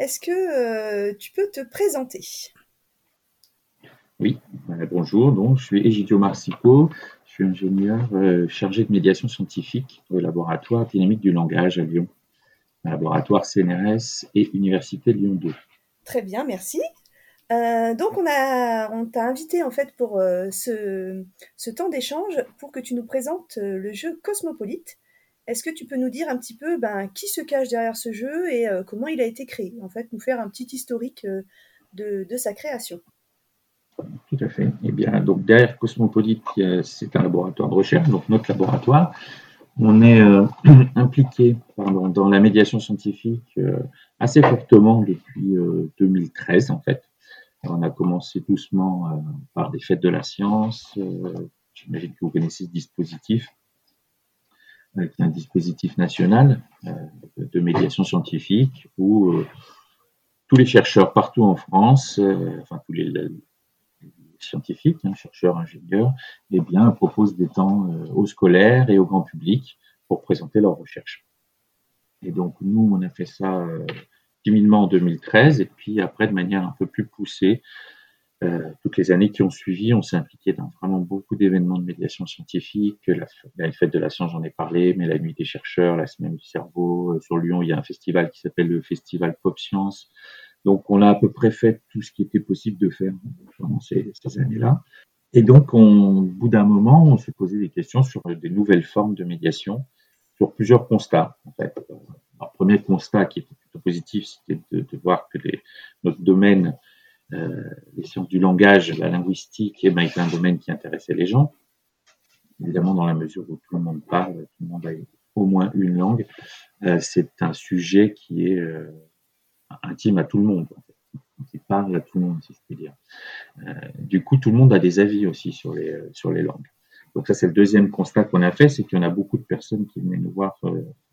est-ce que euh, tu peux te présenter? Oui, bonjour. Donc, je suis Egidio Marsico. Je suis ingénieur chargé de médiation scientifique au laboratoire dynamique du langage à Lyon, laboratoire CNRS et Université Lyon 2. Très bien, merci. donc on a, on t'a invité en fait pour ce, ce, temps d'échange pour que tu nous présentes le jeu Cosmopolite. Est-ce que tu peux nous dire un petit peu ben, qui se cache derrière ce jeu et euh, comment il a été créé? En fait, nous faire un petit historique euh, de, sa création. Tout à fait. Eh bien, donc derrière Cosmopolite, c'est un laboratoire de recherche, donc notre laboratoire. On est euh, impliqué dans la médiation scientifique assez fortement depuis 2013, en fait. on a commencé doucement par des fêtes de la science. J'imagine que vous connaissez ce dispositif avec un dispositif national euh, de médiation scientifique où euh, tous les chercheurs partout en France, euh, enfin tous les, scientifiques, hein, chercheurs, ingénieurs, eh bien, proposent des temps aux scolaires et au grand public pour présenter leurs recherches. Et donc, nous, on a fait ça timidement en 2013, et puis après, de manière un peu plus poussée, euh, toutes les années qui ont suivi, on s'est impliqué dans vraiment beaucoup d'événements de médiation scientifique. La, fête de la science, j'en ai parlé, mais la nuit des chercheurs, la semaine du cerveau. Euh, sur Lyon, il y a un festival qui s'appelle le Festival Pop Science. Donc, on a à peu près fait tout ce qui était possible de faire pendant ces, ces années-là. Et donc, on, au bout d'un moment, on s'est posé des questions sur des nouvelles formes de médiation, sur plusieurs constats. En fait, le premier constat qui était plutôt positif, c'était de, de, voir que les, notre domaine euh, les sciences du langage, la linguistique, et ben, un domaine qui intéressait les gens. Évidemment, dans la mesure où tout le monde parle, tout le monde a au moins une langue, euh, c'est un sujet qui est euh, intime à tout le monde, en fait, qui parle à tout le monde, si je puis dire. du coup, tout le monde a des avis aussi sur les, sur les langues. Donc ça, c'est le deuxième constat qu'on a fait, c'est qu'il y en a beaucoup de personnes qui venaient nous voir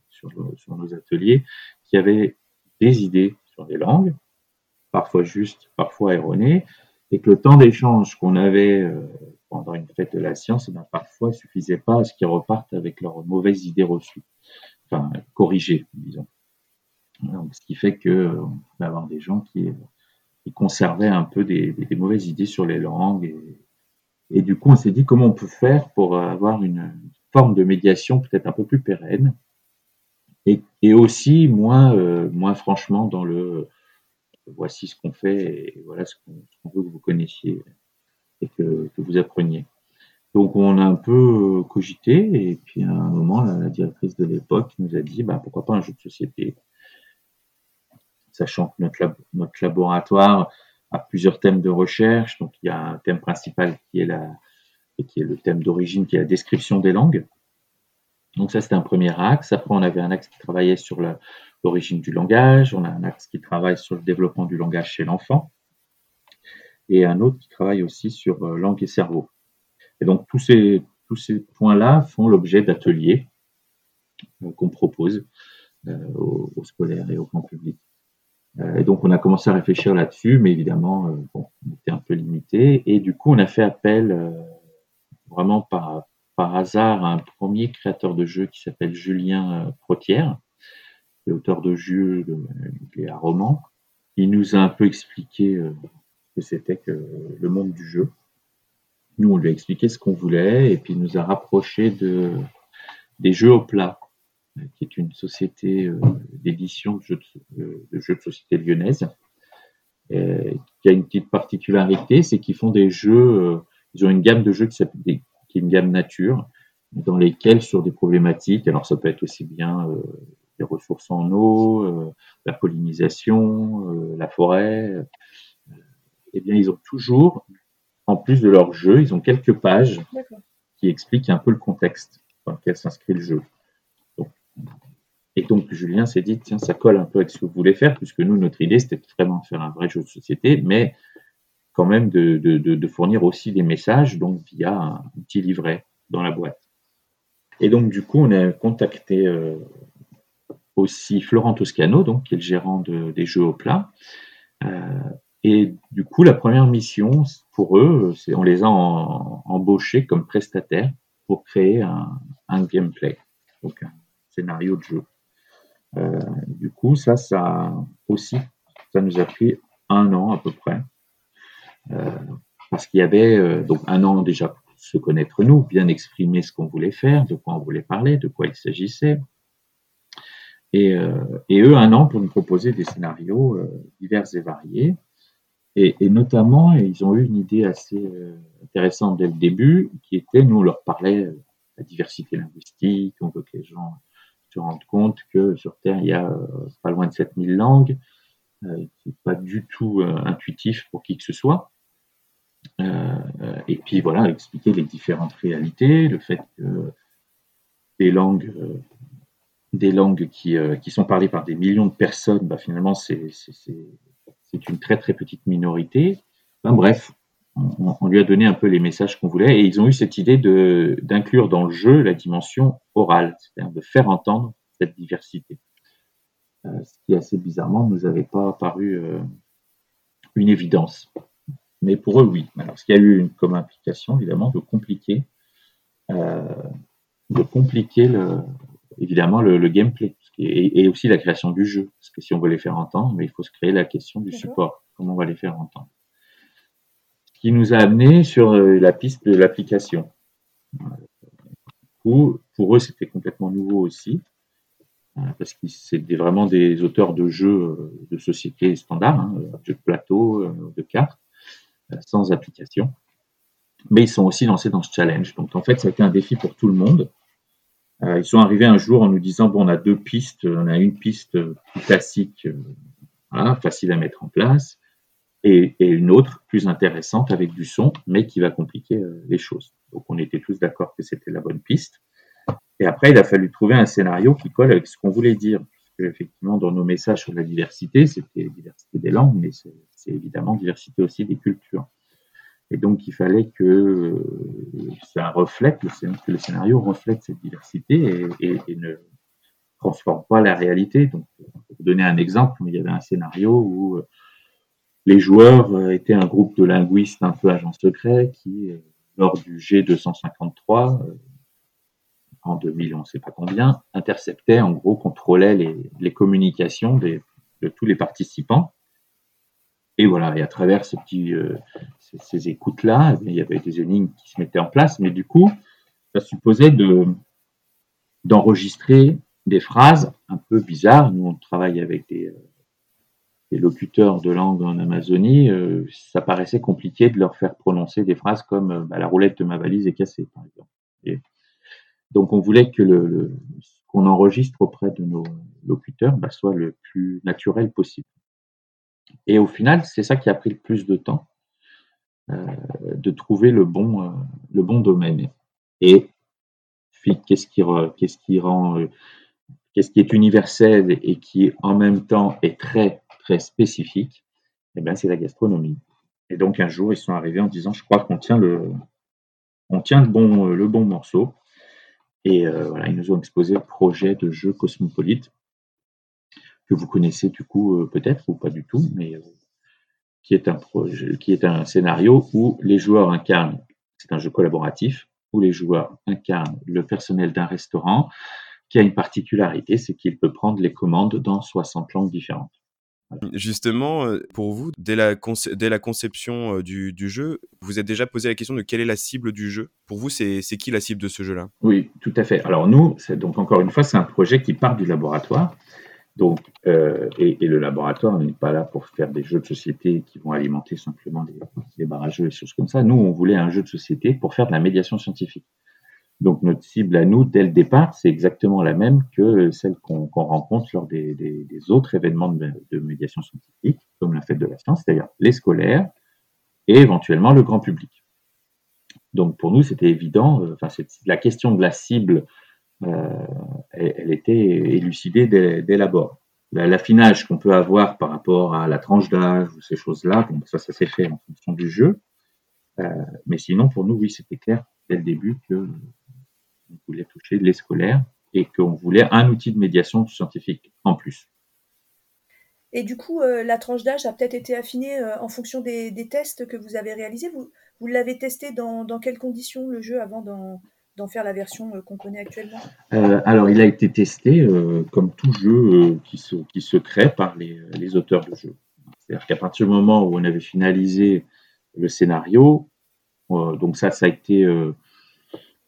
sur nos ateliers, qui avaient des idées sur les langues, parfois juste, parfois erroné, et que le temps d'échange qu'on avait euh, pendant une fête de la science, eh ben, parfois suffisait pas à ce qu'ils repartent avec leurs mauvaises idées reçues, enfin corrigées, disons. Donc, ce qui fait que euh, avoir des gens qui, qui conservaient un peu des, mauvaises idées sur les langues. Et, du coup, on s'est dit comment on peut faire pour avoir une forme de médiation peut-être un peu plus pérenne et, aussi moins, euh, moins franchement dans le voici ce qu'on fait et voilà ce qu'on veut que vous connaissiez et que, vous appreniez. Donc on a un peu cogité et puis à un moment la, directrice de l'époque nous a dit bah, pourquoi pas un jeu de société, sachant que notre, notre laboratoire a plusieurs thèmes de recherche. Donc il y a un thème principal qui est la et qui est le thème d'origine qui est la description des langues. Donc ça c'était un premier axe. Après on avait un axe qui travaillait sur la, l'origine du langage, on a un axe qui travaille sur le développement du langage chez l'enfant, et un autre qui travaille aussi sur euh, langue et cerveau. Et donc tous ces, tous ces points-là font l'objet d'ateliers euh, qu'on propose euh, aux, scolaires et au grand public. et donc on a commencé à réfléchir là-dessus, mais évidemment, bon, on était un peu limité, et du coup on a fait appel vraiment par, par hasard à un premier créateur de jeu qui s'appelle Julien Protière, auteur de jeux et un roman. Il nous a un peu expliqué euh, ce que c'était que le monde du jeu. Nous, on lui a expliqué ce qu'on voulait et puis il nous a rapproché de, des jeux au plat, qui est une société euh, d'édition de jeux de, jeux de société lyonnaise, qui a une petite particularité, c'est qu'ils font des jeux, euh, ils ont une gamme de jeux qui, qui est une gamme nature, dans lesquels sur des problématiques, alors ça peut être aussi bien les ressources en eau, euh, la pollinisation, euh, la forêt, euh, eh bien, ils ont toujours, en plus de leur jeu, ils ont quelques pages qui expliquent un peu le contexte dans lequel s'inscrit le jeu. et donc, Julien s'est dit, tiens, ça colle un peu avec ce que vous voulez faire, puisque nous, notre idée, c'était vraiment de faire un vrai jeu de société, mais quand même de, de, de, fournir aussi des messages, donc via un petit livret dans la boîte. Et donc, du coup, on a contacté aussi Florent Toscano, donc, qui est le gérant des jeux au plat. Euh, et du coup, la première mission pour eux, c'est on les a embauchés comme prestataires pour créer un, gameplay, donc un scénario de jeu. Euh, du coup, ça, ça aussi, ça nous a pris un an à peu près. Euh, parce qu'il y avait donc un an déjà pour se connaître nous, bien exprimer ce qu'on voulait faire, de quoi on voulait parler, de quoi il s'agissait. Et, euh, et, eux, un an pour nous proposer des scénarios divers et variés. Et, notamment, ils ont eu une idée assez intéressante dès le début, qui était, nous, on leur parlait de la diversité linguistique, on veut que les gens se rendent compte que sur Terre, il y a pas loin de 7000 langues, euh, n'est pas du tout euh, intuitif pour qui que ce soit. Euh, et puis voilà, expliquer les différentes réalités, le fait que des langues, des langues qui, qui, sont parlées par des millions de personnes, bah, finalement, c'est une très très petite minorité. Enfin, bref, on, on, lui a donné un peu les messages qu'on voulait et ils ont eu cette idée d'inclure dans le jeu la dimension orale, c'est-à-dire de faire entendre cette diversité. Euh, ce qui assez bizarrement ne nous avait pas paru euh, une évidence. Mais pour eux, oui. Alors, ce qui a eu comme implication, évidemment, de compliquer, euh, de compliquer le, évidemment le, gameplay et, aussi la création du jeu. Parce que si on veut les faire entendre, mais il faut se créer la question du support. Comment on va les faire entendre Ce qui nous a amené sur la piste de l'application. Pour eux, c'était complètement nouveau aussi parce que c'est vraiment des auteurs de jeux euh, de société standard, hein, jeux de plateau, euh, de cartes, euh, sans application. Mais ils sont aussi lancés dans ce challenge. Donc en fait, ça a été un défi pour tout le monde. Ils sont arrivés un jour en nous disant bon, on a deux pistes, on a une piste plus classique, facile à mettre en place, et, et, une autre plus intéressante avec du son, mais qui va compliquer les choses. Donc on était tous d'accord que c'était la bonne piste. Et après, il a fallu trouver un scénario qui colle avec ce qu'on voulait dire. Parce que, effectivement, dans nos messages sur la diversité, c'était diversité des langues, mais c'est évidemment diversité aussi des cultures. Et donc, il fallait que euh, ça reflète, que le scénario reflète cette diversité et, ne transforme pas la réalité. Donc, pour donner un exemple, il y avait un scénario où euh, les joueurs euh, étaient un groupe de linguistes un peu agents secrets qui, lors du G253, en 2000, on ne sait pas combien, interceptait, en gros, contrôlait les, communications de tous les participants. Et voilà, et à travers ce petit, euh, ces, écoutes-là, il y avait des énigmes qui se mettaient en place, mais du coup, ça supposait de, d'enregistrer des phrases un peu bizarres. Nous, on travaille avec des, euh, locuteurs de langue en Amazonie. Euh, ça paraissait compliqué de leur faire prononcer des phrases comme bah, la roulette de ma valise est cassée, par exemple. Et donc, on voulait que le, ce qu'on enregistre auprès de nos locuteurs bah, soit le plus naturel possible. Et au final, c'est ça qui a pris le plus de temps, euh, de trouver le bon, euh, le bon domaine. Et qu'est-ce qui, qu'est-ce qui rend, euh, qu'est-ce qui est universel et qui en même temps est très très spécifique Eh bien, c'est la gastronomie. Et donc un jour, ils sont arrivés en disant, je crois qu'on tient le, on tient le bon, le bon morceau. Et voilà, ils nous ont exposé le projet de jeu Cosmopolite, que vous connaissez du coup euh, peut-être ou pas du tout, mais euh, qui est un projet, qui est un scénario où les joueurs incarnent, c'est un jeu collaboratif, où les joueurs incarnent le personnel d'un restaurant qui a une particularité, c'est qu'il peut prendre les commandes dans 60 langues différentes. Justement, euh, pour vous, dès la, dès la conception du, du, jeu, vous êtes déjà posé la question de quelle est la cible du jeu? Pour vous, c'est qui la cible de ce jeu-là? Oui, tout à fait. Alors nous, donc encore une fois, c'est un projet qui part du laboratoire. Donc, euh, et, le laboratoire n'est pas là pour faire des jeux de société qui vont alimenter simplement des, des barrages et choses comme ça. Nous, on voulait un jeu de société pour faire de la médiation scientifique. Donc notre cible à nous, dès le départ, c'est exactement la même que celle qu'on rencontre lors des, des, des, autres événements de, de, médiation scientifique, comme la fête de la science, c'est-à-dire les scolaires et éventuellement le grand public. Donc pour nous, c'était évident, euh, enfin la question de la cible, elle, elle, était élucidée dès, dès l'abord. L'affinage qu'on peut avoir par rapport à la tranche d'âge ou ces choses-là, ça, ça s'est fait en fonction du jeu. Euh, mais sinon, pour nous, oui, c'était clair dès le début que on voulait toucher les scolaires et qu'on voulait un outil de médiation scientifique en plus. Et du coup, euh, la tranche d'âge a peut-être été affinée euh, en fonction des, tests que vous avez réalisés. Vous, vous l'avez testé dans, dans, quelles conditions le jeu avant d'en faire la version qu'on connaît actuellement? Alors, il a été testé comme tout jeu qui, se, crée par les, auteurs de jeux. C'est-à-dire qu'à partir du moment où on avait finalisé le scénario, donc ça, ça a été,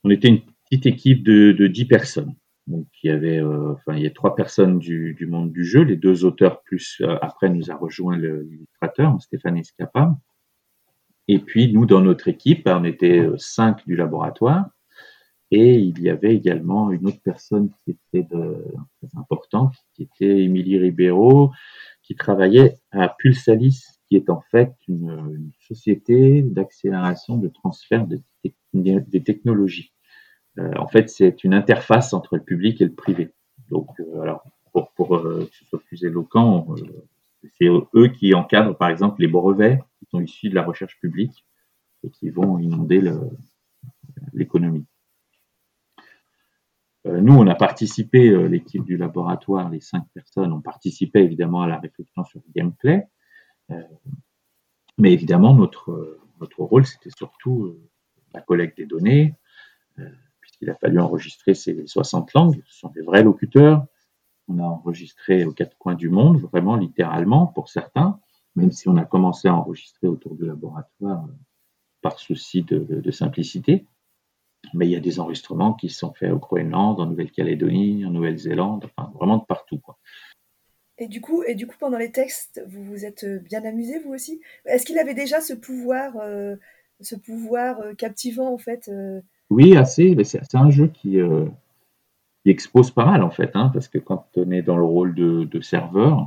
on était une petite équipe de, de 10 personnes. Donc, il y avait, euh, enfin, il y a trois personnes du, du, monde du jeu, les deux auteurs plus euh, après nous a rejoint l'illustrateur Stéphane Escapa. Et puis nous, dans notre équipe, on était euh, cinq du laboratoire, et il y avait également une autre personne qui était très importante, qui était Émilie Ribeiro, qui travaillait à Pulsalis, qui est en fait une, société d'accélération de transfert de, des technologies. Euh, en fait, c'est une interface entre le public et le privé. Donc, euh, alors, pour, pour euh, que ce soit plus éloquent, c'est eux qui encadrent, par exemple, les brevets qui sont issus de la recherche publique et qui vont inonder l'économie. Nous, on a participé, l'équipe du laboratoire, les cinq personnes ont participé évidemment à la réflexion sur le gameplay. mais évidemment, notre, rôle, c'était surtout la collecte des données, il a fallu enregistrer ces 60 langues. Ce sont des vrais locuteurs. On a enregistré aux quatre coins du monde, vraiment littéralement pour certains, même si on a commencé à enregistrer autour du laboratoire euh, par souci de, simplicité. Mais il y a des enregistrements qui sont faits au Groenland, en Nouvelle-Calédonie, en Nouvelle-Zélande, enfin vraiment de partout. Quoi. Et du coup, et du coup, pendant les textes, vous vous êtes bien amusé vous aussi? Est-ce qu'il avait déjà ce pouvoir, euh, ce pouvoir euh, captivant en fait oui, assez. Mais c'est un jeu qui, euh, qui, expose pas mal en fait, hein, parce que quand on est dans le rôle de, de serveur, euh,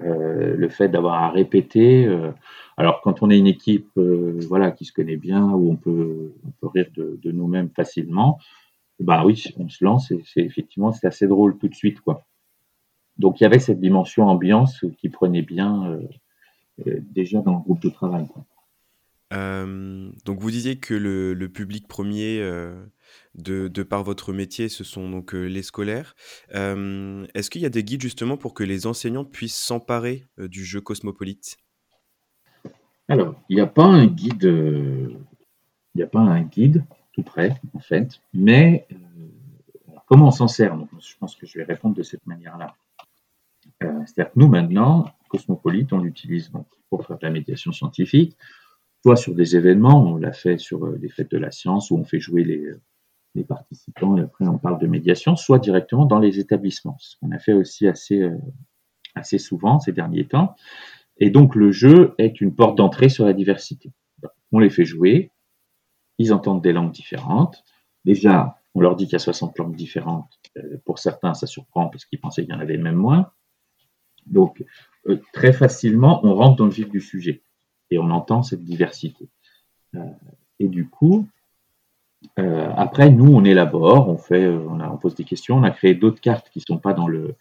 le fait d'avoir à répéter. Euh, alors quand on est une équipe, euh, voilà, qui se connaît bien, où on peut, rire de, nous-mêmes facilement, bah oui, on se lance et c'est effectivement c'est assez drôle tout de suite quoi. Donc il y avait cette dimension ambiance qui prenait bien euh, déjà dans le groupe de travail. Euh, donc vous disiez que le, public premier euh, de, par votre métier, ce sont donc euh, les scolaires. Est-ce qu'il y a des guides justement pour que les enseignants puissent s'emparer du jeu cosmopolite? Alors, il n'y a pas un guide, il n'y a pas un guide tout près en fait, mais comment on s'en sert? Donc, Je pense que je vais répondre de cette manière-là. C'est-à-dire que nous maintenant, Cosmopolite, on l'utilise pour faire de la médiation scientifique soit sur des événements, on l'a fait sur euh, les fêtes de la science où on fait jouer les, les participants et après on parle de médiation, soit directement dans les établissements, ce qu'on a fait aussi assez, euh, assez souvent ces derniers temps. Et donc le jeu est une porte d'entrée sur la diversité. On les fait jouer, ils entendent des langues différentes. Déjà, on leur dit qu'il y a 60 langues différentes. Euh, pour certains, ça surprend parce qu'ils pensaient qu'il y en avait même moins. Donc, très facilement, on rentre dans le vif du sujet et on entend cette diversité. Euh, et du coup, euh, après, nous, on élabore, on fait, euh, on, pose des questions, on a créé d'autres cartes qui ne sont pas dans, le,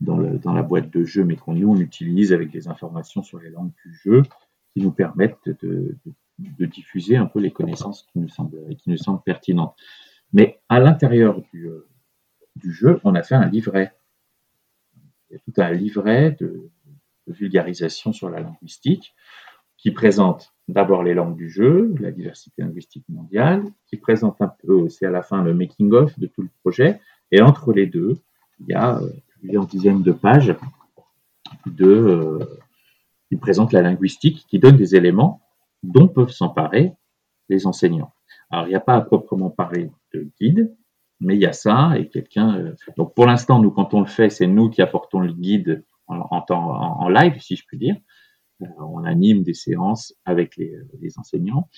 dans, la boîte de jeu, mais qu'on nous, on utilise avec des informations sur les langues du jeu qui nous permettent de, diffuser un peu les connaissances qui nous semblent, qui nous semblent pertinentes. Mais à l'intérieur du, jeu, on a fait un livret. Il y a tout un livret de vulgarisation sur la linguistique qui présente d'abord les langues du jeu, la diversité linguistique mondiale, qui présente un peu aussi à la fin le making-of de tout le projet, et entre les deux, il y a euh, plusieurs dizaines de pages de, euh, qui présentent la linguistique, qui donnent des éléments dont peuvent s'emparer les enseignants. Alors, il n'y a pas à proprement parler de guide, mais il y a ça, et quelqu'un... Euh, donc, pour l'instant, nous, quand on le fait, c'est nous qui apportons le guide en, live, si je puis dire, on anime des séances avec les, enseignants.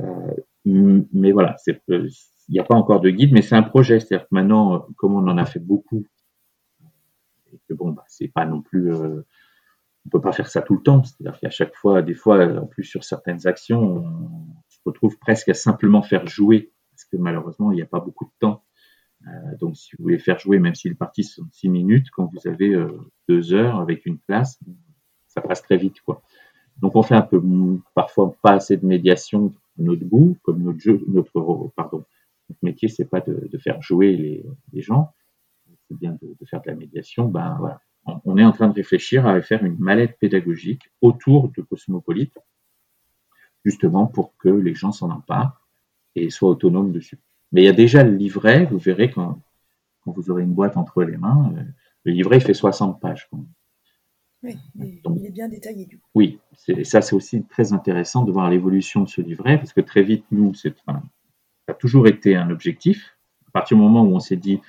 Euh, mais voilà, il n'y a pas encore de guide, mais c'est un projet. C'est-à-dire que maintenant, comme on en a fait beaucoup, et que bon, bah, c'est pas non plus, euh, on peut pas faire ça tout le temps. C'est-à-dire qu'à chaque fois, des fois, en plus sur certaines actions, on se retrouve presque à simplement faire jouer, parce que malheureusement, il n'y a pas beaucoup de temps. donc, si vous voulez faire jouer, même si les parties sont six minutes, quand vous avez deux heures avec une classe, ça passe très vite, quoi. Donc on fait un peu, parfois pas assez de médiation notre goût, comme notre jeu, notre, pardon, métier, c'est pas de, faire jouer les, gens, c'est bien de, de, faire de la médiation. Ben voilà, on, est en train de réfléchir à faire une mallette pédagogique autour de Cosmopolite, justement pour que les gens s'en emparent et soient autonomes dessus. Mais il y a déjà le livret, vous verrez quand, quand vous aurez une boîte entre les mains, euh, le livret il fait 60 pages. Oui, il est bien détaillé du coup. Oui, ça c'est aussi très intéressant de voir l'évolution de ce livret, parce que très vite, nous, c'est, ça a toujours été un objectif. À partir du moment où on s'est dit,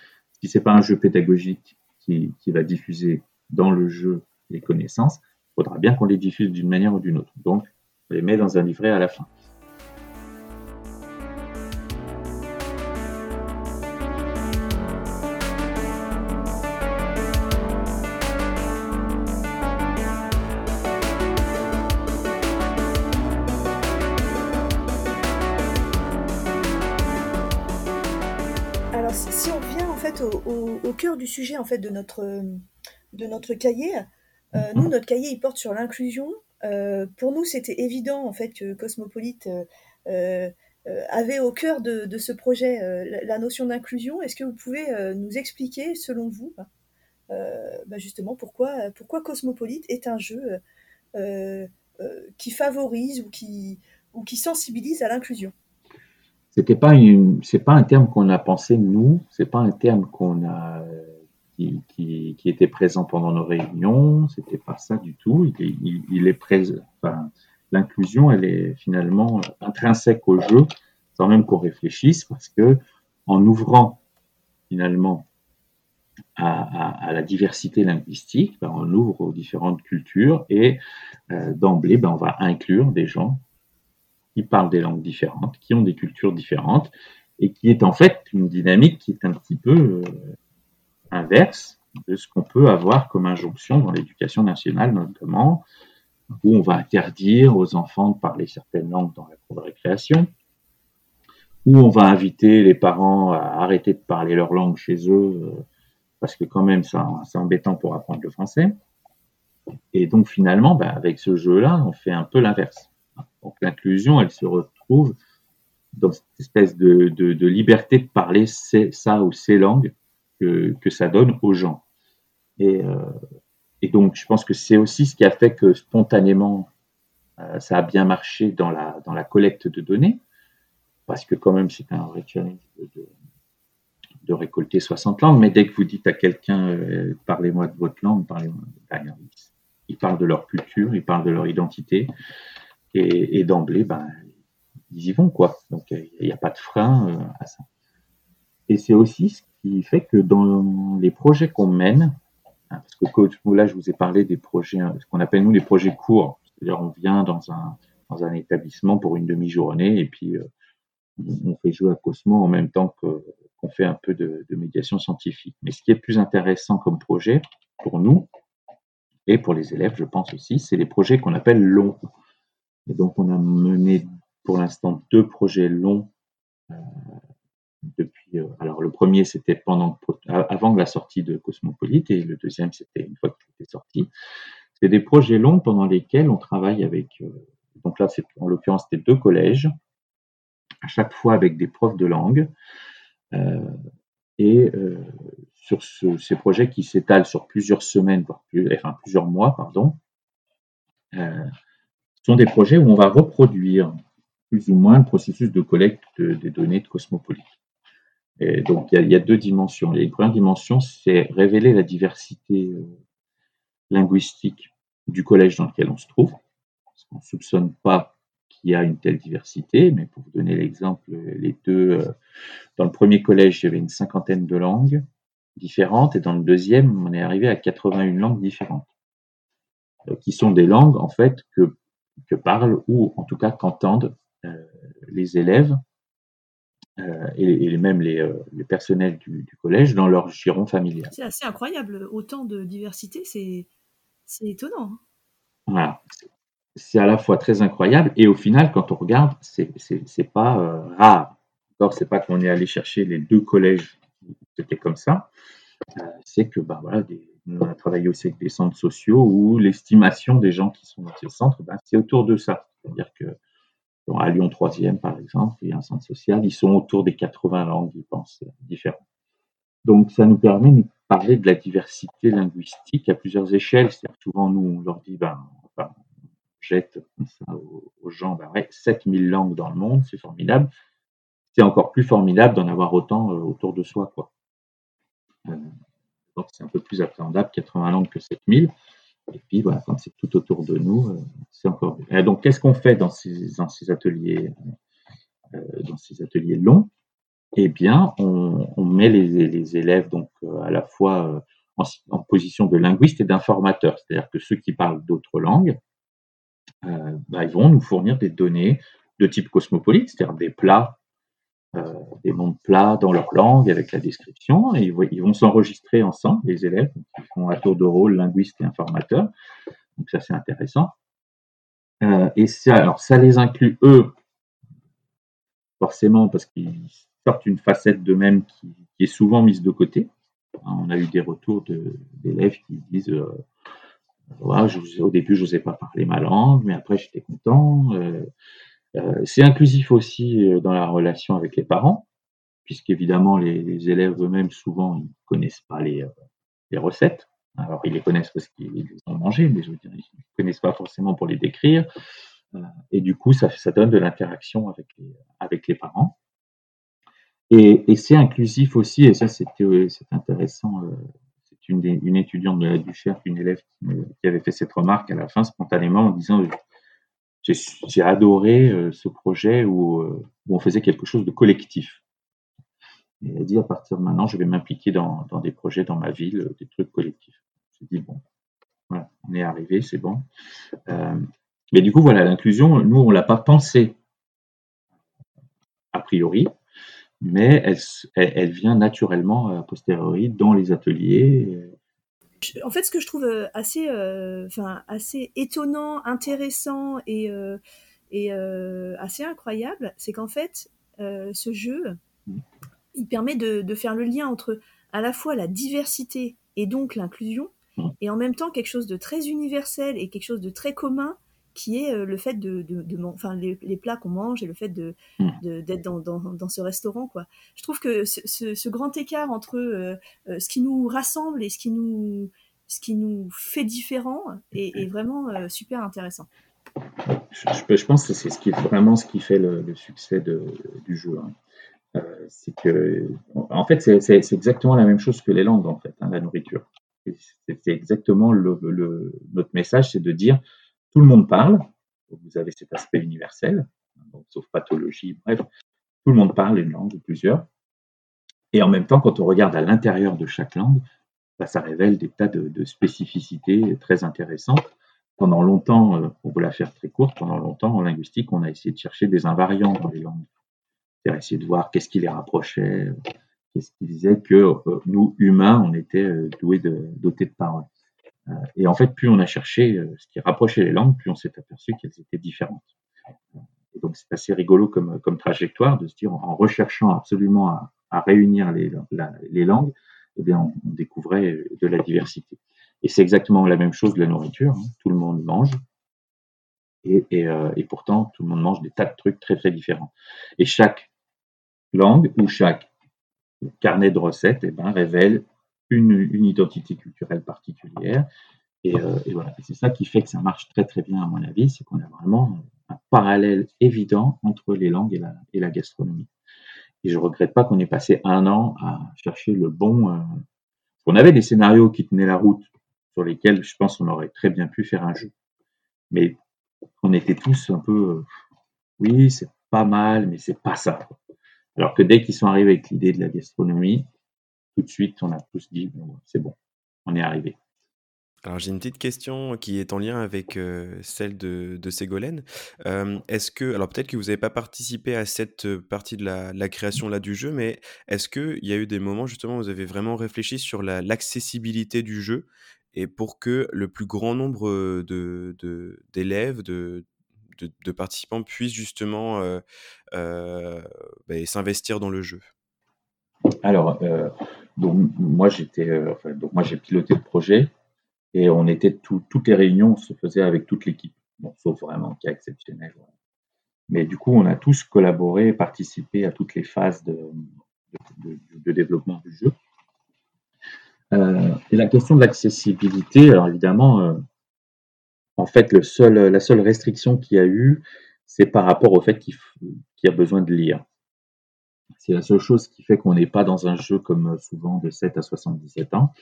si c'est pas un jeu pédagogique qui, qui va diffuser dans le jeu les connaissances, il faudra bien qu'on les diffuse d'une manière ou d'une autre. Donc, on les met dans un livret à la fin. Du sujet en fait de notre, de notre cahier. Euh, nous, notre cahier, il porte sur l'inclusion. Euh, pour nous, c'était évident en fait que Cosmopolite euh, avait au cœur de, ce projet la, notion d'inclusion. Est-ce que vous pouvez nous expliquer, selon vous, bah, justement pourquoi, pourquoi Cosmopolite est un jeu qui favorise ou qui, ou qui sensibilise à l'inclusion? C'était pas une, c'est pas un terme qu'on a pensé nous, c'est pas un terme qu'on a qui, était présent pendant nos réunions, c'était pas ça du tout. Il, l'inclusion, elle est finalement intrinsèque au jeu, sans même qu'on réfléchisse, parce que en ouvrant finalement à la diversité linguistique, ben, on ouvre aux différentes cultures et euh, d'emblée, ben, on va inclure des gens qui parlent des langues différentes, qui ont des cultures différentes, et qui est en fait une dynamique qui est un petit peu euh, inverse de ce qu'on peut avoir comme injonction dans l'éducation nationale notamment, où on va interdire aux enfants de parler certaines langues dans la cour de récréation, où on va inviter les parents à arrêter de parler leur langue chez eux, euh, parce que quand même c'est embêtant pour apprendre le français. Et donc finalement, ben, avec ce jeu-là, on fait un peu l'inverse. Donc l'inclusion, elle se retrouve dans cette espèce de, de, liberté de parler ça ou ces langues que, ça donne aux gens. Et, euh, et donc, je pense que c'est aussi ce qui a fait que spontanément, euh, ça a bien marché dans la, dans la collecte de données, parce que quand même, c'est un vrai challenge de, de, récolter 60 langues, mais dès que vous dites à quelqu'un, euh, parlez-moi de votre langue, parlez-moi, ils parlent de leur culture, ils parlent de leur identité, et, d'emblée, ben, ils y vont, quoi. Donc, il n'y a, pas de frein à ça. Et c'est aussi ce qui fait que dans les projets qu'on mène, hein, parce que coach, là, je vous ai parlé des projets, hein, ce qu'on appelle nous les projets courts. C'est-à-dire, on vient dans un, dans un établissement pour une demi-journée et puis euh, on fait jouer à Cosmo en même temps qu'on fait un peu de, de, médiation scientifique. Mais ce qui est plus intéressant comme projet pour nous et pour les élèves, je pense aussi, c'est les projets qu'on appelle longs. Et donc, on a mené pour l'instant deux projets longs euh, depuis. Euh, alors, le premier, c'était avant la sortie de Cosmopolite, et le deuxième, c'était une fois tout était sorti. C'est des projets longs pendant lesquels on travaille avec. Euh, donc là, c'est en l'occurrence, c'était deux collèges, à chaque fois avec des profs de langue. et sur ces projets qui s'étalent sur plusieurs semaines, voire plusieurs mois, pardon, sont des projets où on va reproduire plus ou moins le processus de collecte des données de Cosmopolis. Et donc, il y, a, deux dimensions. La première dimension, c'est révéler la diversité euh, linguistique du collège dans lequel on se trouve. Parce qu'on ne soupçonne pas qu'il y a une telle diversité, mais pour vous donner l'exemple, les deux, euh, dans le premier collège, il y avait une cinquantaine de langues différentes, et dans le deuxième, on est arrivé à 81 langues différentes, euh, qui sont des langues, en fait, que parlent ou en tout cas qu'entendent les élèves euh, et, même les, euh, les personnels du, collège dans leur giron familial. C'est assez incroyable, autant de diversité, c'est étonnant. Hein. Voilà. C'est à la fois très incroyable et au final, quand on regarde, c'est pas rare. Encore, c'est pas qu'on est allé chercher les deux collèges c'était comme ça. c'est que bah, voilà, des, on a travaillé aussi avec des centres sociaux où l'estimation des gens qui sont dans ces centres, ben, c'est autour de ça. C'est-à-dire que à Lyon 3e, par exemple, il y a un centre social, ils sont autour des 80 langues, ils pensent, différentes. Donc, ça nous permet de parler de la diversité linguistique à plusieurs échelles. C'est-à-dire souvent, nous, on leur dit, ben, on jette ça aux, gens, ben ouais, 7000 langues dans le monde, c'est formidable. c'est encore plus formidable d'en avoir autant autour de soi. Donc c'est un peu plus appréhendable 80 langues que 7000. Et puis voilà, quand c'est tout autour de nous, c'est encore mieux. Et donc qu'est-ce qu'on fait dans ces, dans ces ateliers, dans ces ateliers longs? Eh bien, on, met les, les, élèves donc à la fois en, position de linguiste et d'informateur, c'est-à-dire que ceux qui parlent d'autres langues, euh, bah, ils vont nous fournir des données de type cosmopolite, c'est-à-dire des plats, euh, des mondes plats dans leur langue avec la description, et ils, vont s'enregistrer ensemble, les élèves, qui font un tour de rôle linguiste et informateur. Donc ça c'est intéressant. Euh, et ça, alors ça les inclut eux, forcément parce qu'ils sortent une facette d'eux-mêmes qui, est souvent mise de côté. On a eu des retours d'élèves qui disent euh, au début, je n'osais pas parler ma langue, mais après, j'étais content. Euh, euh, c'est inclusif aussi dans la relation avec les parents, puisqu'évidemment, les, les élèves eux-mêmes, souvent, ils ne connaissent pas les, recettes. Alors, ils les connaissent parce qu'ils les ont mangées, mais je veux dire, ils ne connaissent pas forcément pour les décrire. et du coup, ça, ça donne de l'interaction avec avec les parents. Et, c'est inclusif aussi, et ça euh, c'est intéressant. Euh, c'est une, une, étudiante de la Duchère, une élève qui, avait fait cette remarque à la fin spontanément en disant j'ai adoré euh, ce projet où, où, on faisait quelque chose de collectif. Elle dit à partir de maintenant, je vais m'impliquer dans, des projets dans ma ville, des trucs collectifs. Je dis bon, voilà, on est arrivé, c'est bon. mais du coup, voilà, l'inclusion, nous, on l'a pas pensé a priori mais elle, vient naturellement a posteriori dans les ateliers. En fait, ce que je trouve euh, assez, euh, enfin, assez étonnant, intéressant et, euh, et assez incroyable, c'est qu'en fait, ce jeu, il permet de, de, faire le lien entre à la fois la diversité et donc l'inclusion, mmh. et en même temps quelque chose de très universel et quelque chose de très commun qui est euh, le fait de, de, enfin les, plats qu'on mange et le fait de hmm. d'être dans, dans, ce restaurant quoi. Je trouve que ce, grand écart entre euh, euh, ce qui nous rassemble et ce qui nous ce qui nous fait différent est, vraiment super intéressant. Je, je, pense que c'est ce qui est vraiment ce qui fait le, succès de, du jeu. Hein. c'est que, en fait, c'est exactement la même chose que les langues, en fait, hein, la nourriture. C'est exactement le, le, notre message, c'est de dire tout le monde parle, vous avez cet aspect universel, sauf pathologie, bref, tout le monde parle une langue ou plusieurs. Et en même temps, quand on regarde à l'intérieur de chaque langue, bah, ça révèle des tas de, spécificités très intéressantes. Pendant longtemps, euh, on veut la faire très courte, pendant longtemps, en linguistique, on a essayé de chercher des invariants dans les langues. C'est-à-dire essayer de voir qu'est-ce qui les rapprochait, qu'est-ce qui disait que euh, nous, humains, on était euh, doués dotés de paroles. Euh, et en fait, plus on a cherché euh, ce qui rapprochait les langues, plus on s'est aperçu qu'elles étaient différentes. Et donc, c'est assez rigolo comme, comme trajectoire de se dire, en recherchant absolument à, réunir les, les langues, eh bien, on, découvrait de la diversité. Et c'est exactement la même chose de la nourriture. Hein. Tout le monde mange. Et, et, euh, pourtant, tout le monde mange des tas de trucs très, très différents. Et chaque langue ou chaque carnet de recettes eh ben, révèle une, identité culturelle particulière. Euh, et, voilà, c'est ça qui fait que ça marche très très bien à mon avis, c'est qu'on a vraiment un parallèle évident entre les langues et la, et la gastronomie. Et je regrette pas qu'on ait passé un an à chercher le bon. Euh, on avait des scénarios qui tenaient la route, sur lesquels je pense qu'on aurait très bien pu faire un jeu. Mais on était tous un peu, euh, oui, c'est pas mal, mais c'est pas ça. Alors que dès qu'ils sont arrivés avec l'idée de la gastronomie, tout de suite, on a tous dit, c'est bon, on est arrivé. Alors j'ai une petite question qui est en lien avec euh, celle de, de Ségolène. Euh, est-ce que, alors peut-être que vous n'avez pas participé à cette euh, partie de la, création là du jeu, mais est-ce qu'il y a eu des moments justement où vous avez vraiment réfléchi sur l'accessibilité du jeu et pour que le plus grand nombre de, d'élèves, de, de, participants puissent justement bah, s'investir dans le jeu? Alors, donc moi j'étais, euh, enfin, donc moi j'ai piloté le projet et on était toutes les réunions se faisaient avec toute l'équipe, bon, sauf vraiment cas exceptionnel. Mais du coup, on a tous collaboré, participé à toutes les phases de, développement du jeu. Euh, et la question de l'accessibilité, alors évidemment, euh, en fait, le seul, la seule restriction qu'il y a eu, c'est par rapport au fait qu'il y a besoin de lire. C'est la seule chose qui fait qu'on n'est pas dans un jeu comme souvent de 7 à 77 ans.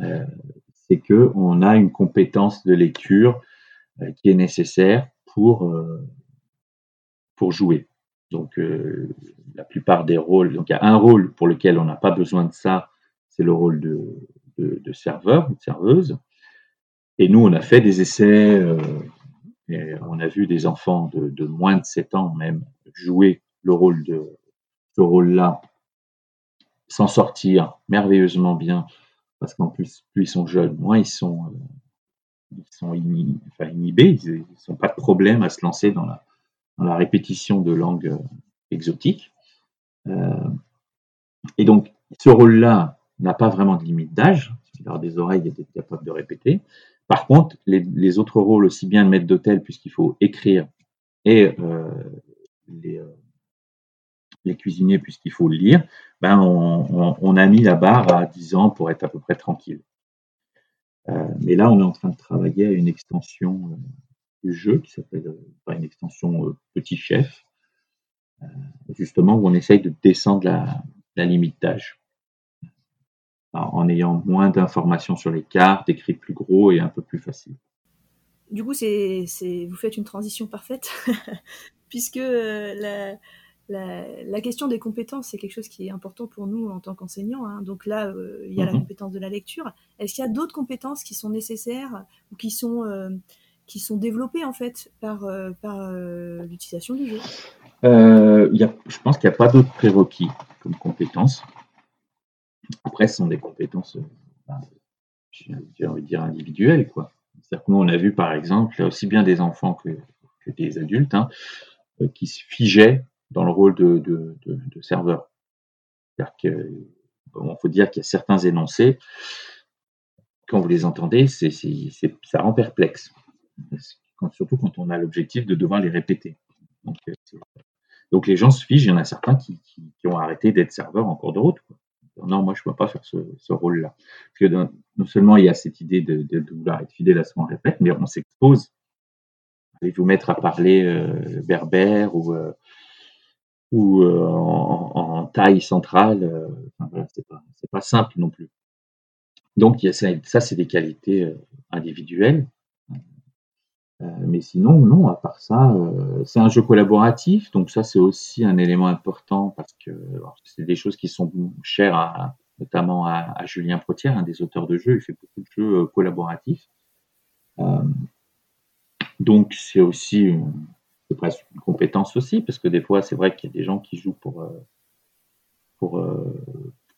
Euh, c'est qu'on a une compétence de lecture euh, qui est nécessaire pour, euh, pour jouer. Donc, la plupart des rôles, donc il y a un rôle pour lequel on n'a pas besoin de ça, c'est le rôle de, de, serveur ou de serveuse. Et nous, on a fait des essais, et on a vu des enfants de, de, moins de 7 ans même jouer le rôle de ce rôle-là, s'en sortir merveilleusement bien parce qu'en plus, plus ils sont jeunes, moins ils sont, euh, ils sont inhibés, ils n'ont pas de problème à se lancer dans la, répétition de langues euh, exotiques. Euh, et donc, ce rôle-là n'a pas vraiment de limite d'âge, il a des oreilles et d'être capable de répéter. Par contre, les, les, autres rôles, aussi bien le maître d'hôtel, puisqu'il faut écrire, et les, les cuisiniers, puisqu'il faut le lire, ben on, a mis la barre à 10 ans pour être à peu près tranquille. Euh, mais là, on est en train de travailler à une extension euh, du jeu qui s'appelle euh, une extension Petit Chef, justement où on essaye de descendre la, limite d'âge en ayant moins d'informations sur les cartes, écrit plus gros et un peu plus facile. Du coup, c'est, vous faites une transition parfaite, puisque la, la, question des compétences, c'est quelque chose qui est important pour nous en tant qu'enseignants. Hein. Donc là, euh, il y a la mhm. compétence de la lecture. Est-ce qu'il y a d'autres compétences qui sont nécessaires ou qui sont, euh, qui sont développées en fait par, euh, par l'utilisation du jeu? Y a, Je pense qu'il n'y a pas d'autres prérequis comme compétences. Après, ce sont des compétences, ben, j'ai envie de dire individuelles. C'est-à-dire que nous, on a vu par exemple, aussi bien des enfants que, des adultes, hein, qui se figeaient dans le rôle de, de, de, serveur. Bon, faut dire qu'il y a certains énoncés, quand vous les entendez, ça rend perplexe. surtout quand on a l'objectif de devoir les répéter. Donc, euh, les gens se figent, il y en a certains qui, qui, ont arrêté d'être serveurs en cours de route. Non, moi je ne peux pas faire ce, ce rôle-là. Parce que non seulement il y a cette idée de, de, de vouloir être fidèle à ce qu'on répète, mais on s'expose. Allez vous mettre à parler euh, berbère ou, euh, ou euh, en, taille centrale. Euh, c'est pas, simple non plus. Donc, il ça c'est des qualités euh, individuelles. mais sinon, non, à part ça, c'est un jeu collaboratif, donc ça c'est aussi un élément important parce que c'est des choses qui sont chères à, notamment à, Julien Protière, un des auteurs de jeux, il fait beaucoup de jeux collaboratifs. donc c'est aussi presque une compétence aussi, parce que des fois, c'est vrai qu'il y a des gens qui jouent pour, euh, pour, euh,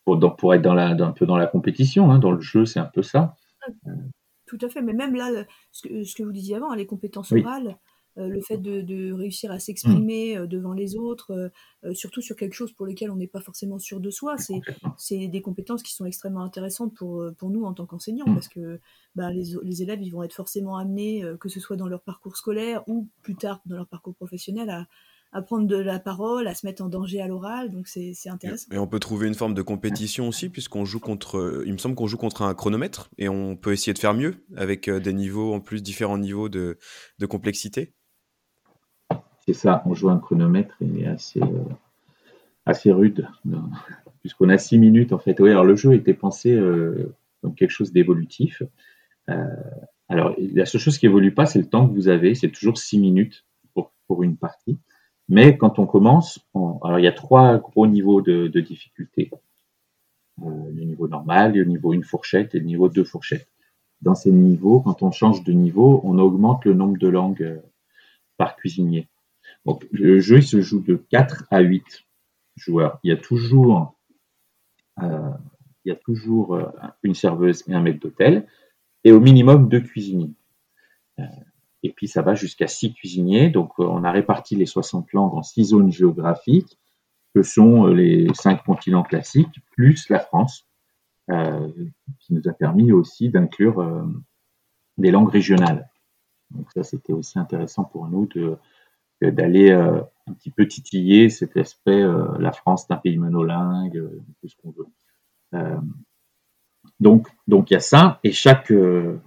pour, pour, être dans la, un peu dans la compétition. Hein. Dans le jeu, c'est un peu ça. Tout à fait, mais même là, ce que, ce que vous disiez avant, les compétences orales, euh, le fait de, réussir à s'exprimer mmh. devant les autres, surtout sur quelque chose pour lequel on n'est pas forcément sûr de soi, c'est des compétences qui sont extrêmement intéressantes pour, pour nous en tant qu'enseignants, mmh. parce que bah, les, élèves ils vont être forcément amenés, que ce soit dans leur parcours scolaire ou plus tard dans leur parcours professionnel, à, à prendre de la parole, à se mettre en danger à l'oral, donc c'est intéressant. Et on peut trouver une forme de compétition aussi, puisqu'on joue contre, il me semble qu'on joue contre un chronomètre, et on peut essayer de faire mieux, avec des niveaux, en plus, différents niveaux de, de complexité. C'est ça, on joue un chronomètre, il est assez, euh, rude, puisqu'on a six minutes en fait. Oui, alors le jeu était pensé euh, comme quelque chose d'évolutif. Euh, alors la seule chose qui évolue pas, c'est le temps que vous avez, c'est toujours six minutes pour, pour une partie. Mais quand on commence, alors il y a trois gros niveaux de, de difficulté. le niveau normal, le niveau une fourchette et le niveau deux fourchettes. Dans ces niveaux, quand on change de niveau, on augmente le nombre de langues par cuisinier. Donc, le jeu, il se joue de 4 à 8 joueurs. Il y a toujours, euh, il y a toujours euh, une serveuse et un maître d'hôtel, et au minimum deux cuisiniers. Euh, et puis, ça va jusqu'à 6 cuisiniers. Donc, on a réparti les 60 langues en 6 zones géographiques, que sont les 5 continents classiques, plus la France, qui nous a permis aussi d'inclure des langues régionales. Donc, ça, c'était aussi intéressant pour nous de d'aller euh, un petit peu titiller cet aspect, euh, la France c'est un pays monolingue, euh, tout ce qu'on veut. donc, donc il y a ça, et chaque,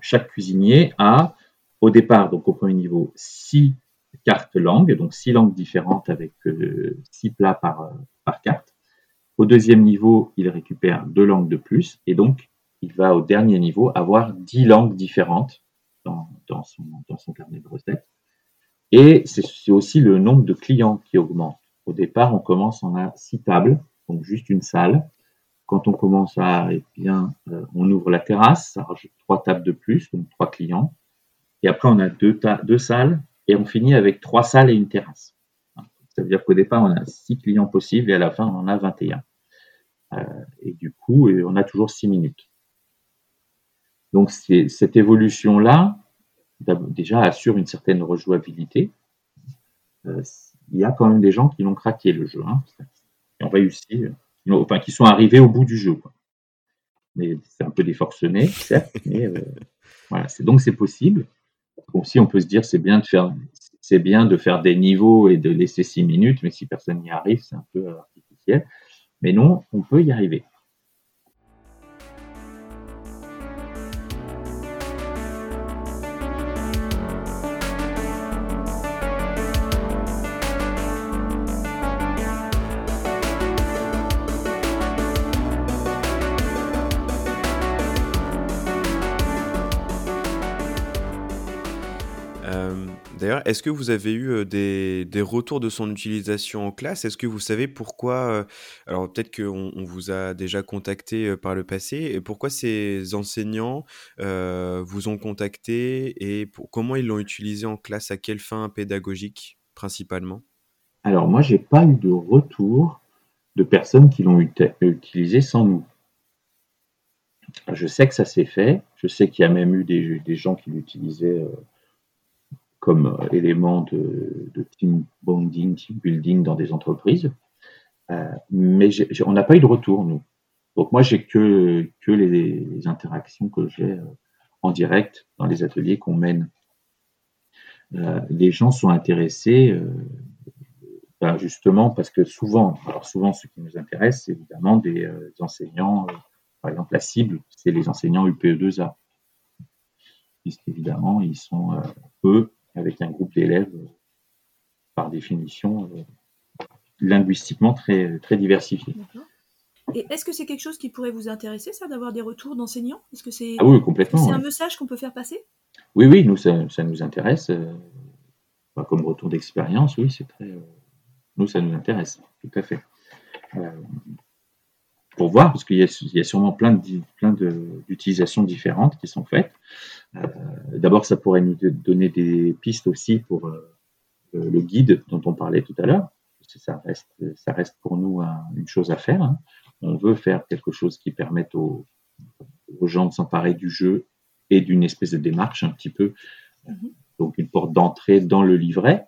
chaque cuisinier a, au départ, donc au premier niveau, six cartes langues, donc six langues différentes avec six plats par, par carte. Au deuxième niveau, il récupère deux langues de plus et donc il va au dernier niveau avoir dix langues différentes dans, dans, son, dans son carnet de recettes. Et c'est aussi le nombre de clients qui augmente. Au départ, on commence, on a six tables, donc juste une salle. Quand on commence à, eh bien, euh, on ouvre la terrasse, ça rajoute trois tables de plus, donc trois clients. Et après, on a deux, salles et on finit avec trois salles et une terrasse. Ça veut dire qu'au départ, on a six clients possibles et à la fin, on en a 21. Euh, et du coup, on a toujours six minutes. Donc, cette évolution-là, déjà, assure une certaine rejouabilité. Euh, il y a quand même des gens qui l'ont craqué, le jeu, hein, qui ont réussi, enfin, qui sont arrivés au bout du jeu. Mais c'est un peu déforcené, certes, mais euh, voilà. Donc, c'est possible. Aussi, on peut se dire, c'est bien de faire c'est bien de faire des niveaux et de laisser six minutes, mais si personne n'y arrive, c'est un peu artificiel. Mais non, on peut y arriver. Est-ce que vous avez eu des, retours de son utilisation en classe? Est-ce que vous savez pourquoi, alors peut-être qu'on on vous a déjà contacté par le passé, et pourquoi ces enseignants vous ont contacté et comment ils l'ont utilisé en classe, à quelle fin pédagogique principalement? Alors moi, j'ai pas eu de retour de personnes qui l'ont utilisé sans nous. Je sais que ça s'est fait, je sais qu'il y a même eu des gens qui l'utilisaient comme euh, élément de, team bonding, team building dans des entreprises. Euh, mais on n'a pas eu de retour, nous. Donc moi, j'ai que, que les, interactions que j'ai euh, en direct dans les ateliers qu'on mène. les gens sont intéressés ben, justement parce que souvent, alors souvent ce qui nous intéresse, c'est évidemment des enseignants, par exemple la cible, c'est les enseignants UPE2A. Puisqu'évidemment, ils sont, eux, avec un groupe d'élèves, par définition, euh, linguistiquement très, très diversifié. Et est-ce que c'est quelque chose qui pourrait vous intéresser, ça, d'avoir des retours d'enseignants? Est-ce que c'est ah oui, complètement, c'est un message qu'on peut faire passer? Oui, oui, nous, ça, ça nous intéresse. Euh, comme retour d'expérience, oui, c'est très. Euh, nous, ça nous intéresse, tout à fait. pour voir, parce qu'il y, y, a sûrement plein d'utilisations plein différentes qui sont faites. Euh, d'abord, ça pourrait nous donner des pistes aussi pour euh, le guide dont on parlait tout à l'heure. Ça reste, ça reste pour nous une chose à faire. Hein. On veut faire quelque chose qui permette aux, gens de s'emparer du jeu et d'une espèce de démarche un petit peu, mm-hmm. donc une porte d'entrée dans le livret.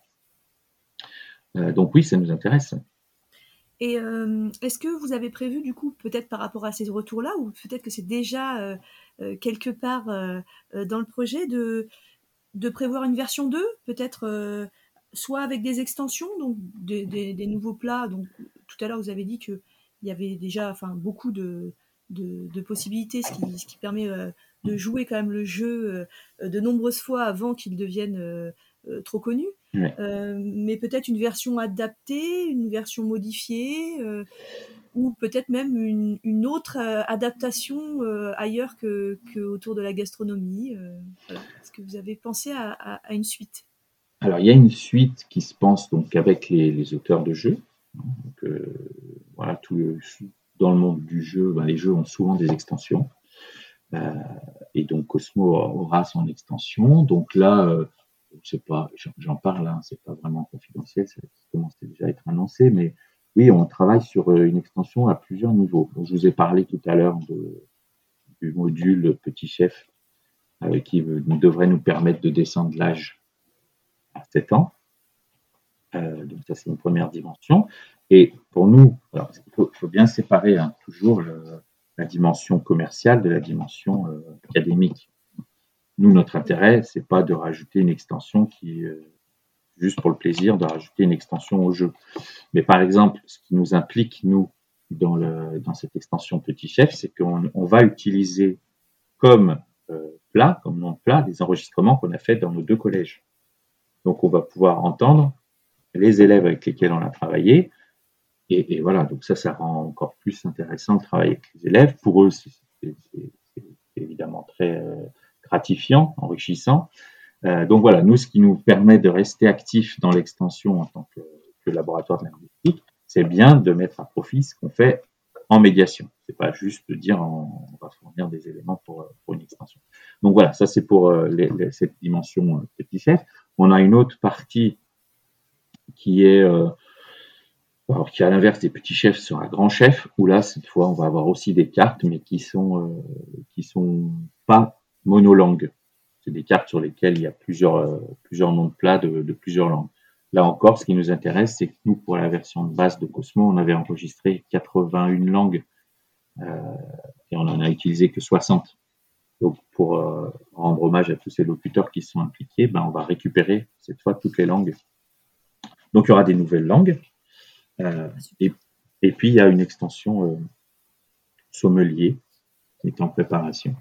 Euh, donc oui, ça nous intéresse. Et est-ce que vous avez prévu, du coup, peut-être par rapport à ces retours-là, ou peut-être que c'est déjà euh, quelque part euh, euh, dans le projet de, de prévoir une version 2, peut-être soit avec des extensions, donc des, des, nouveaux plats? Donc tout à l'heure, vous avez dit qu'il y avait déjà enfin, beaucoup de, de, possibilités, ce qui, ce qui permet de jouer quand même le jeu de nombreuses fois avant qu'il devienne trop connu. Mais peut-être une version adaptée, une version modifiée, ou peut-être même une, autre euh, adaptation euh, ailleurs que, autour de la gastronomie. Euh, Est-ce que vous avez pensé à, une suite? Alors, il y a une suite qui se pense donc avec les, auteurs de jeux. Donc, voilà, tout le, dans le monde du jeu, ben, les jeux ont souvent des extensions. et donc, Cosmo aura son extension. Donc là, pas, j'en parle, hein, c'est pas vraiment confidentiel, ça commence déjà à être annoncé, mais oui, on travaille sur euh, une extension à plusieurs niveaux. je vous ai parlé tout à l'heure du module Petit Chef euh, qui devrait nous permettre de descendre l'âge à 7 ans. Euh, donc ça, c'est une première dimension. Et pour nous, il faut, bien séparer hein, toujours la dimension commerciale de la dimension académique. Nous, notre intérêt, c'est pas de rajouter une extension qui juste pour le plaisir de rajouter une extension au jeu. Mais par exemple, ce qui nous implique, nous, dans, cette extension Petit Chef, c'est qu'on on va utiliser comme euh, plat, comme nom de plat, les enregistrements qu'on a fait dans nos deux collèges. Donc, on va pouvoir entendre les élèves avec lesquels on a travaillé et, voilà, donc ça, ça rend encore plus intéressant le travail avec les élèves. Pour eux, c'est évidemment très gratifiant, enrichissant. donc voilà, nous, ce qui nous permet de rester actifs dans l'extension en tant que, laboratoire de linguistique, c'est bien de mettre à profit ce qu'on fait en médiation. C'est pas juste de dire on, va fournir des éléments pour, une extension. Donc voilà, ça c'est pour euh, cette dimension euh, petit chef. On a une autre partie qui est euh, alors qui à l'inverse des petits chefs un grand chef, où là cette fois on va avoir aussi des cartes, mais qui sont euh, qui sont pas monolangues. C'est des cartes sur lesquelles il y a plusieurs euh, plusieurs noms de plats de, de plusieurs langues. Là encore, ce qui nous intéresse, c'est que nous, pour la version de base de Cosmo, on avait enregistré 81 langues euh, et on en a utilisé que 60. Donc, pour euh, rendre hommage à tous ces locuteurs qui sont impliqués, ben, on va récupérer cette fois toutes les langues. Donc, il y aura des nouvelles langues. Euh, et, et, puis, il y a une extension sommelier qui est en préparation.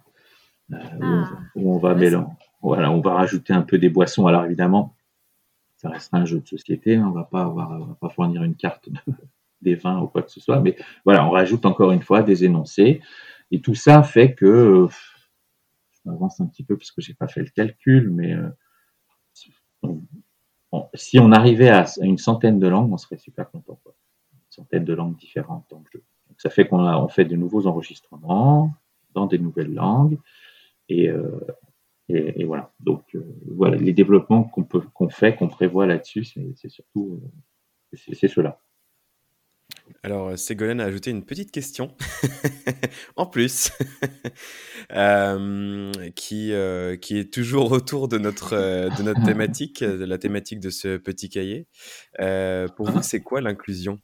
Euh, ah, où, on, va mélanger. Voilà, on va rajouter un peu des boissons. Alors, évidemment, ça restera un jeu de société. Hein. On va pas avoir, on va pas fournir une carte des vins ou quoi que ce soit. Mais voilà, on rajoute encore une fois des énoncés. Et tout ça fait que, je m'avance un petit peu parce que j'ai pas fait le calcul, mais euh, si on arrivait à, une centaine de langues, on serait super content. Quoi. Une centaine de langues différentes dans le jeu. Donc, ça fait qu'on on fait de nouveaux enregistrements dans des nouvelles langues. Et, euh, et, et, voilà. Donc euh, voilà, les développements qu'on peut, qu'on fait, qu'on prévoit là-dessus, c'est surtout euh, c'est cela. Alors, Ségolène a ajouté une petite question, en plus, euh, qui, euh, qui est toujours autour de notre, euh, de notre thématique, de la thématique de ce petit cahier. Pour vous, c'est quoi l'inclusion?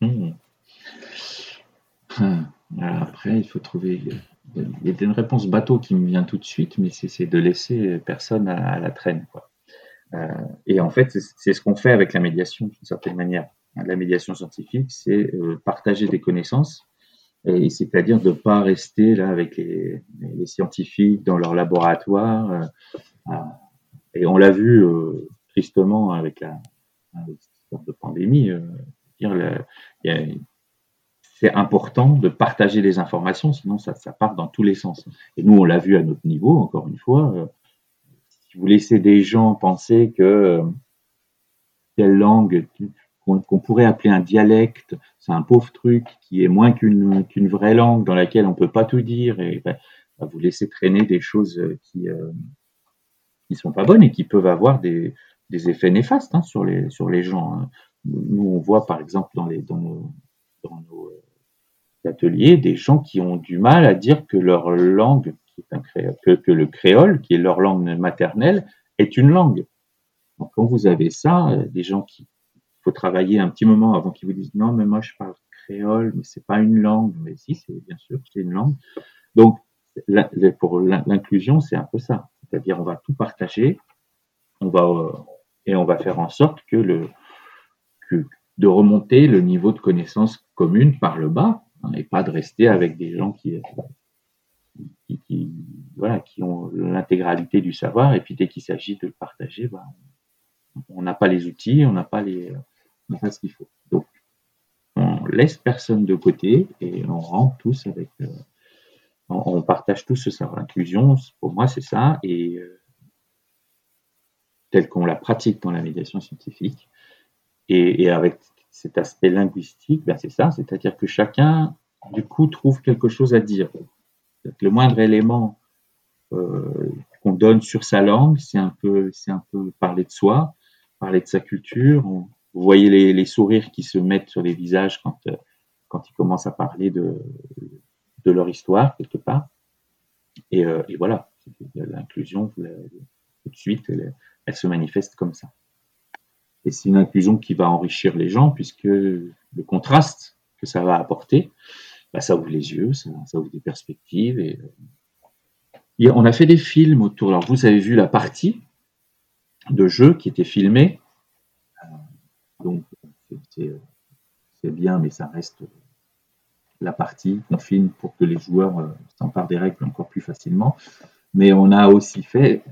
Hmm. Après, il faut trouver il y a une réponse bateau qui me vient tout de suite, mais c'est de laisser personne à, la traîne. Euh, et en fait, c'est ce qu'on fait avec la médiation d'une certaine manière. La médiation scientifique, c'est euh, partager des connaissances, et c'est-à-dire de ne pas rester là avec les, scientifiques dans leur laboratoire. Euh, et on l'a vu euh, tristement avec la, pandémie. C'est important de partager les informations, sinon ça, ça, part dans tous les sens. Et nous, on l'a vu à notre niveau, encore une fois. Euh, si vous laissez des gens penser que euh, telle langue qu'on pourrait appeler un dialecte, c'est un pauvre truc qui est moins qu'une qu'une vraie langue dans laquelle on peut pas tout dire, et ben, ben vous laissez traîner des choses qui euh, qui sont pas bonnes et qui peuvent avoir des, des effets néfastes hein, sur les sur les gens. Hein. Nous, on voit par exemple dans les dans nos, dans nos ateliers des gens qui ont du mal à dire que leur langue, qui est un créole, que, le créole, qui est leur langue maternelle, est une langue. Donc, quand vous avez ça, euh, des gens qui faut travailler un petit moment avant qu'ils vous disent non, mais moi je parle créole, mais c'est pas une langue. Mais si, c'est bien sûr, c'est une langue. Donc, pour l'inclusion, c'est un peu ça. C'est-à-dire, on va tout partager, on va euh, et on va faire en sorte que le que, de remonter le niveau de connaissance commune par le bas et pas de rester avec des gens qui, voilà, qui ont l'intégralité du savoir et puis dès qu'il s'agit de le partager, bah, on n'a pas les outils, on n'a pas les, on pas ce qu'il faut. Donc, on laisse personne de côté et on rentre tous avec, euh, on, partage tous ce savoir. L'inclusion, pour moi, c'est ça et euh, tel qu'on la pratique dans la médiation scientifique et avec cet aspect linguistique, ben c'est ça, c'est-à-dire que chacun, du coup, trouve quelque chose à dire. Le moindre élément euh, qu'on donne sur sa langue, c'est un peu, parler de soi, parler de sa culture. vous voyez les, sourires qui se mettent sur les visages quand, euh, ils commencent à parler de, leur histoire quelque part. Et, euh, voilà, l'inclusion, tout de suite, elle se manifeste comme ça. Et c'est une inclusion qui va enrichir les gens puisque le contraste que ça va apporter, bah, ça ouvre les yeux, ça, ouvre des perspectives. Et, et, on a fait des films autour. Alors vous avez vu la partie de jeu qui était filmée. Donc c'est bien, mais ça reste la partie qu'on filme pour que les joueurs euh, s'emparent des règles encore plus facilement. Mais on a aussi fait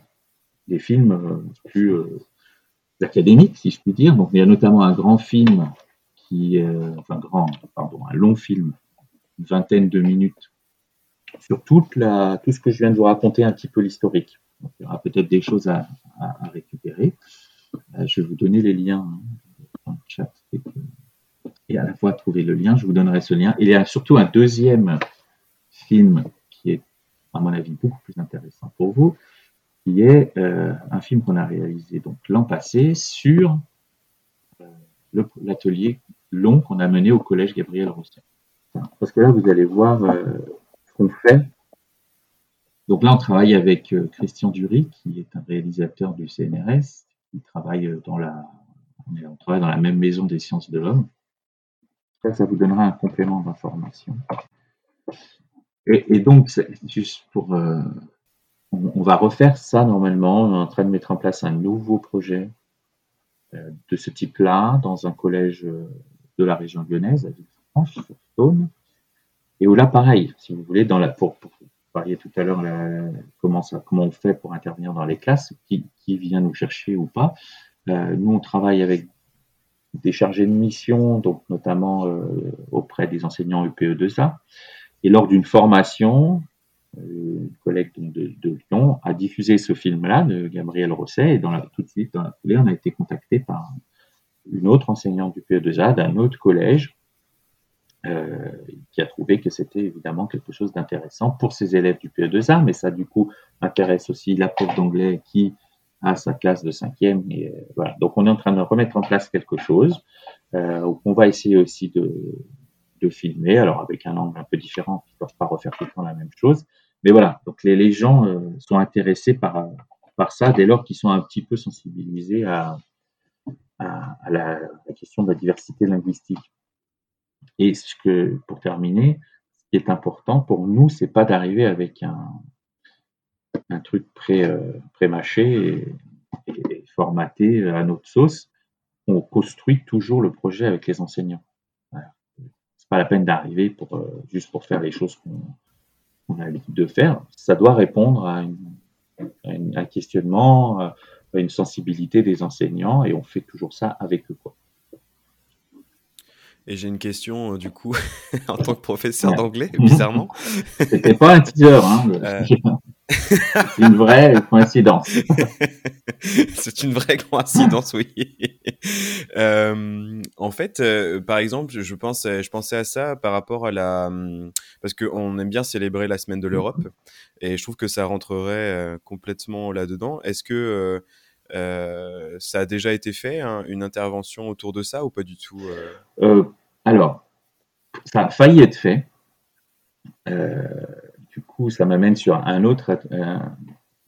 des films euh, plus euh, académiques, si je puis dire. Donc, il y a notamment un grand film qui enfin grand, pardon, un long film, une vingtaine de minutes, sur toute la, tout ce que je viens de vous raconter, un petit peu l'historique. il y aura peut-être des choses à, récupérer. Euh, je vais vous donner les liens hein, dans le chat. Et à la fois trouver le lien, je vous donnerai ce lien. Il y a surtout un deuxième film qui est, à mon avis, beaucoup plus intéressant pour vous, qui est euh, un film qu'on a réalisé donc l'an passé sur euh, l'atelier long qu'on a mené au collège Gabriel Rosset. Parce que là, vous allez voir euh, ce qu'on fait. Donc là, on travaille avec Christian Dury, qui est un réalisateur du CNRS, qui travaille dans la, on travaille dans la même maison des sciences de l'homme. Ça vous donnera un complément d'information. Et, donc, juste pour, on, va refaire ça normalement. On est en train de mettre en place un nouveau projet euh, de ce type-là dans un collège euh, de la région lyonnaise, à Villefranche-sur-Saône. Et où là, pareil, si vous voulez, pour, vous parliez tout à l'heure comment, comment on fait pour intervenir dans les classes, qui, vient nous chercher ou pas. Euh, nous, on travaille avec des chargés de mission, donc notamment auprès des enseignants UPE2A. Et lors d'une formation, une collègue de, Lyon, a diffusé ce film-là de Gabriel Rosset et tout de suite, dans la foulée, on a été contacté par une autre enseignante du PE2A d'un autre collège euh, qui a trouvé que c'était évidemment quelque chose d'intéressant pour ses élèves du PE2A, mais ça du coup intéresse aussi la prof d'anglais qui a sa classe de cinquième. Et, euh. Donc on est en train de remettre en place quelque chose. Euh, on va essayer aussi de, filmer, alors avec un angle un peu différent, qui ne peuvent pas refaire tout le temps la même chose, mais voilà, donc les, gens euh, sont intéressés par, par ça dès lors qu'ils sont un petit peu sensibilisés à, la, question de la diversité linguistique. Et ce que, pour terminer, ce qui est important pour nous, c'est pas d'arriver avec un, truc euh, pré-mâché et, formaté à notre sauce. On construit toujours le projet avec les enseignants. Voilà. C'est pas la peine d'arriver pour euh, juste pour faire les choses qu'on a l'habitude de faire, ça doit répondre à, un questionnement, à une sensibilité des enseignants, et on fait toujours ça avec eux. Quoi. Et j'ai une question, euh, du coup, en tant que professeur d'anglais, bizarrement. C'était pas un teaser, hein. Euh. C'est une vraie coïncidence. C'est une vraie coïncidence, oui. Euh, en fait, par exemple, je, pense, je pensais à ça par rapport à la... Parce qu'on aime bien célébrer la semaine de l'Europe, et je trouve que ça rentrerait complètement là-dedans. Est-ce que... ça a déjà été fait, hein, une intervention autour de ça ou pas du tout Alors, ça a failli être fait. Du coup, ça m'amène sur un autre, un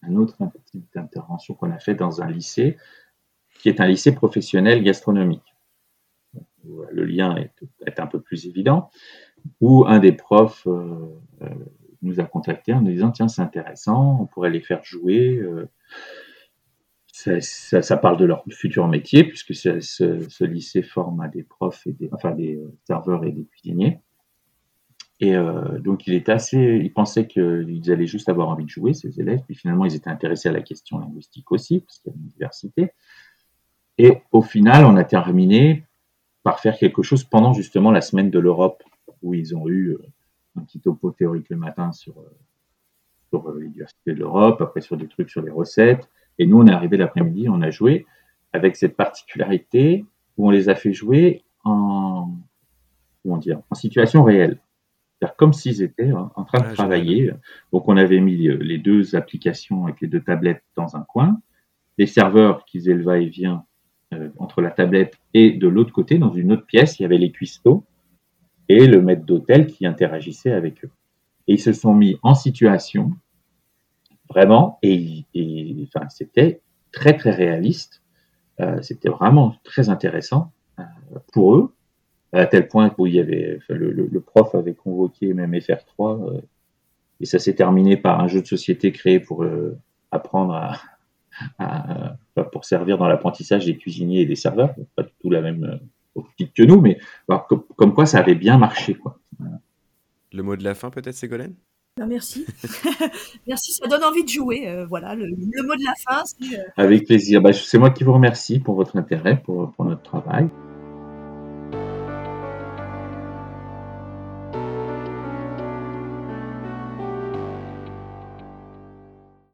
petite intervention qu'on a fait dans un lycée, qui est un lycée professionnel gastronomique. Le lien est, un peu plus évident, où un des profs nous a contacté en nous disant tiens c'est intéressant, on pourrait les faire jouer ça, parle de leur futur métier, puisque ce, lycée forme des profs, et des serveurs et des cuisiniers. Et euh, donc il était assez, il pensait qu'ils allaient juste avoir envie de jouer, ces élèves, puis finalement ils étaient intéressés à la question linguistique aussi, parce qu'il y a une diversité. Et au final, on a terminé par faire quelque chose pendant justement la semaine de l'Europe, où ils ont eu euh, un petit topo théorique le matin sur, euh, sur les diversités de l'Europe, après sur des trucs sur les recettes, et nous, on est arrivé l'après-midi, on a joué avec cette particularité où on les a fait jouer en, comment dire, en situation réelle. Comme s'ils étaient en train de travailler. Donc, on avait mis les deux applications avec les deux tablettes dans un coin, les serveurs qui faisaient le va-et-vient euh, entre la tablette et de l'autre côté, dans une autre pièce, il y avait les cuistots et le maître d'hôtel qui interagissait avec eux. Et ils se sont mis en situation vraiment, et, enfin, c'était très très réaliste. Euh, c'était vraiment très intéressant euh, pour eux, à tel point qu'il y avait le, prof avait convoqué même FR3 euh, et ça s'est terminé par un jeu de société créé pour apprendre à, pour servir dans l'apprentissage des cuisiniers et des serveurs, pas du tout la même optique que nous, mais comme, comme, quoi ça avait bien marché. Quoi. Le mot de la fin peut-être, Ségolène? Bah, merci. merci, ça donne envie de jouer. Euh, voilà, le, mot de la fin. Euh, Avec plaisir. Bah, c'est moi qui vous remercie pour votre intérêt pour, pour notre travail.